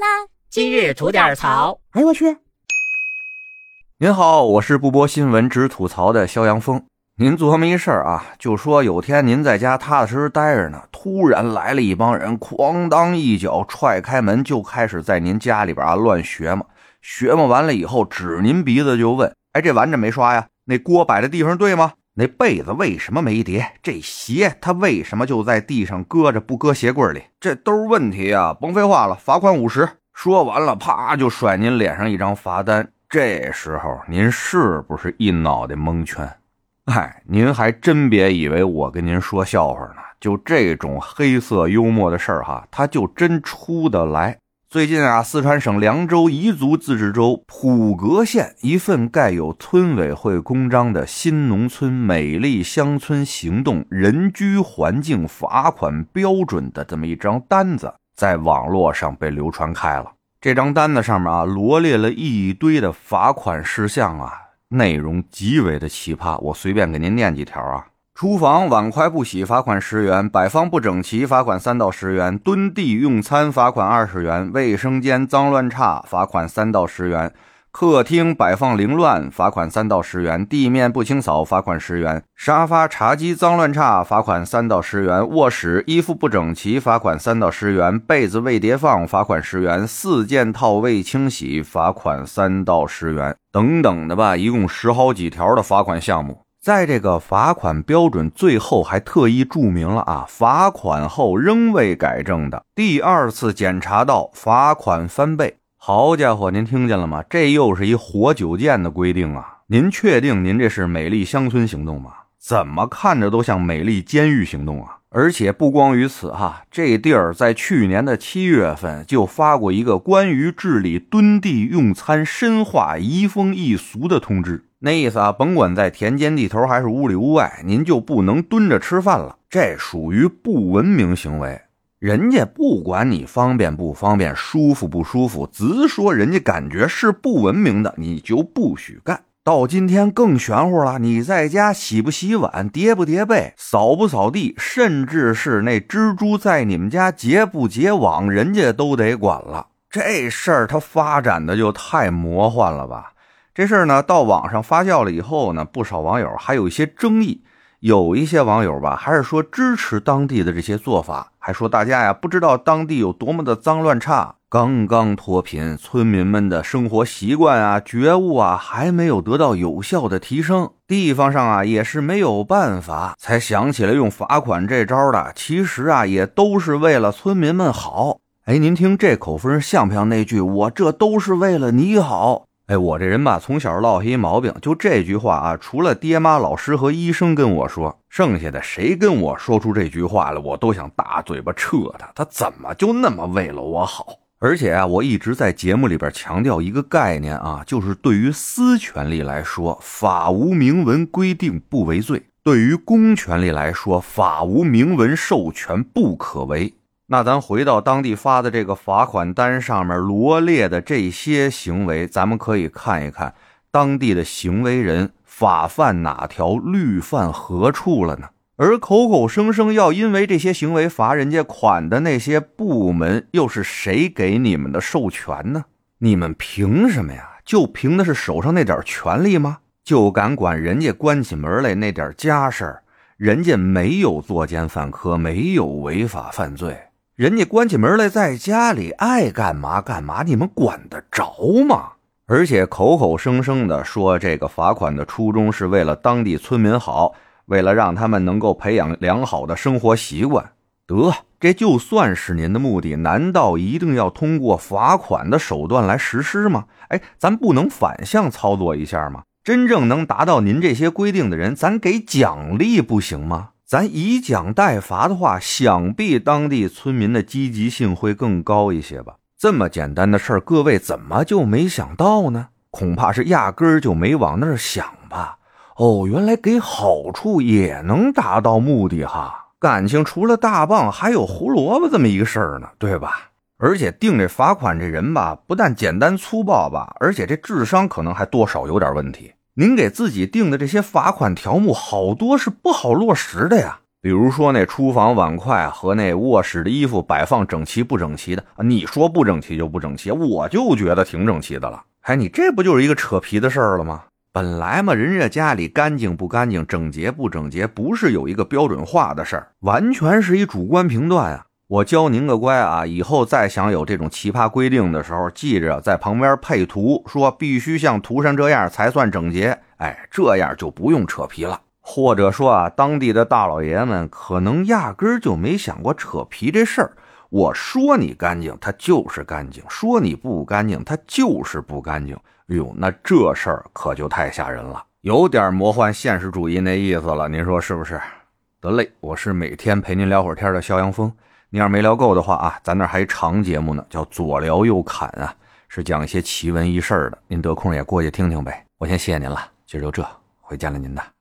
啦！今日吐点槽。哎呦我去！您好，我是不播新闻只吐槽的肖阳峰。您琢磨一事儿啊？就说有天您在家踏踏实实待着呢，突然来了一帮人，哐当一脚踹开门，就开始在您家里边啊乱学嘛。学嘛完了以后，指您鼻子就问：“哎，这碗怎么没刷呀？那锅摆的地方对吗？那被子为什么没叠？这鞋它为什么就在地上搁着，不搁鞋柜里？这都是问题啊！甭废话了，罚款五十。”说完了，啪就甩您脸上一张罚单。这时候您是不是一脑袋蒙圈？哎，您还真别以为我跟您说笑话呢。就这种黑色幽默的事儿哈，它就真出得来。最近啊，四川省凉州彝族自治州普格县一份盖有村委会公章的新农村美丽乡村行动人居环境罚款标准的这么一张单子。在网络上被流传开了。这张单子上面啊，罗列了一堆的罚款事项啊，内容极为的奇葩。我随便给您念几条啊：厨房碗筷不洗，罚款十元；摆放不整齐，罚款三到十元；蹲地用餐，罚款二十元；卫生间脏乱差，罚款三到十元。客厅摆放凌乱，罚款三到十元；地面不清扫，罚款十元；沙发、茶几脏乱差，罚款三到十元；卧室衣服不整齐，罚款三到十元；被子未叠放，罚款十元；四件套未清洗，罚款三到十元，等等的吧，一共十好几条的罚款项目。在这个罚款标准最后还特意注明了啊，罚款后仍未改正的，第二次检查到罚款翻倍。好家伙，您听见了吗？这又是一活久见的规定啊！您确定您这是美丽乡村行动吗？怎么看着都像美丽监狱行动啊！而且不光于此哈，这地儿在去年的七月份就发过一个关于治理蹲地用餐深化移风易俗的通知，那意思啊，甭管在田间地头还是屋里屋外，您就不能蹲着吃饭了，这属于不文明行为。人家不管你方便不方便、舒服不舒服，直说人家感觉是不文明的，你就不许干。到今天更玄乎了，你在家洗不洗碗、叠不叠被、扫不扫地，甚至是那蜘蛛在你们家结不结网，人家都得管了。这事儿它发展的就太魔幻了吧？这事儿呢，到网上发酵了以后呢，不少网友还有一些争议。有一些网友吧，还是说支持当地的这些做法，还说大家呀不知道当地有多么的脏乱差，刚刚脱贫，村民们的生活习惯啊、觉悟啊还没有得到有效的提升，地方上啊也是没有办法，才想起来用罚款这招的。其实啊也都是为了村民们好。哎，您听这口风像不像那句“我这都是为了你好”？哎，我这人吧，从小落下一毛病，就这句话啊，除了爹妈、老师和医生跟我说，剩下的谁跟我说出这句话来，我都想大嘴巴撤他。他怎么就那么为了我好？而且啊，我一直在节目里边强调一个概念啊，就是对于私权利来说，法无明文规定不为罪；对于公权力来说，法无明文授权不可为。那咱回到当地发的这个罚款单上面罗列的这些行为，咱们可以看一看当地的行为人法犯哪条，律犯何处了呢？而口口声声要因为这些行为罚人家款的那些部门，又是谁给你们的授权呢？你们凭什么呀？就凭的是手上那点权力吗？就敢管人家关起门来那点家事儿？人家没有作奸犯科，没有违法犯罪。人家关起门来，在家里爱干嘛干嘛，你们管得着吗？而且口口声声的说这个罚款的初衷是为了当地村民好，为了让他们能够培养良好的生活习惯。得，这就算是您的目的，难道一定要通过罚款的手段来实施吗？哎，咱不能反向操作一下吗？真正能达到您这些规定的人，咱给奖励不行吗？咱以奖代罚的话，想必当地村民的积极性会更高一些吧？这么简单的事儿，各位怎么就没想到呢？恐怕是压根儿就没往那儿想吧？哦，原来给好处也能达到目的哈！感情除了大棒，还有胡萝卜这么一个事儿呢，对吧？而且定这罚款这人吧，不但简单粗暴吧，而且这智商可能还多少有点问题。您给自己定的这些罚款条目，好多是不好落实的呀。比如说那厨房碗筷和那卧室的衣服摆放整齐不整齐的，你说不整齐就不整齐，我就觉得挺整齐的了。哎，你这不就是一个扯皮的事儿了吗？本来嘛，人家家里干净不干净、整洁不整洁，不是有一个标准化的事儿，完全是一主观评断啊。我教您个乖啊，以后再想有这种奇葩规定的时候，记着在旁边配图，说必须像图上这样才算整洁。哎，这样就不用扯皮了。或者说啊，当地的大老爷们可能压根儿就没想过扯皮这事儿。我说你干净，它就是干净；说你不干净，它就是不干净。哎呦，那这事儿可就太吓人了，有点魔幻现实主义那意思了。您说是不是？得嘞，我是每天陪您聊会儿天的肖阳峰。你要是没聊够的话啊，咱那还一长节目呢，叫左聊右侃啊，是讲一些奇闻异事的。您得空也过去听听呗。我先谢谢您了，今儿就这，回见了您的。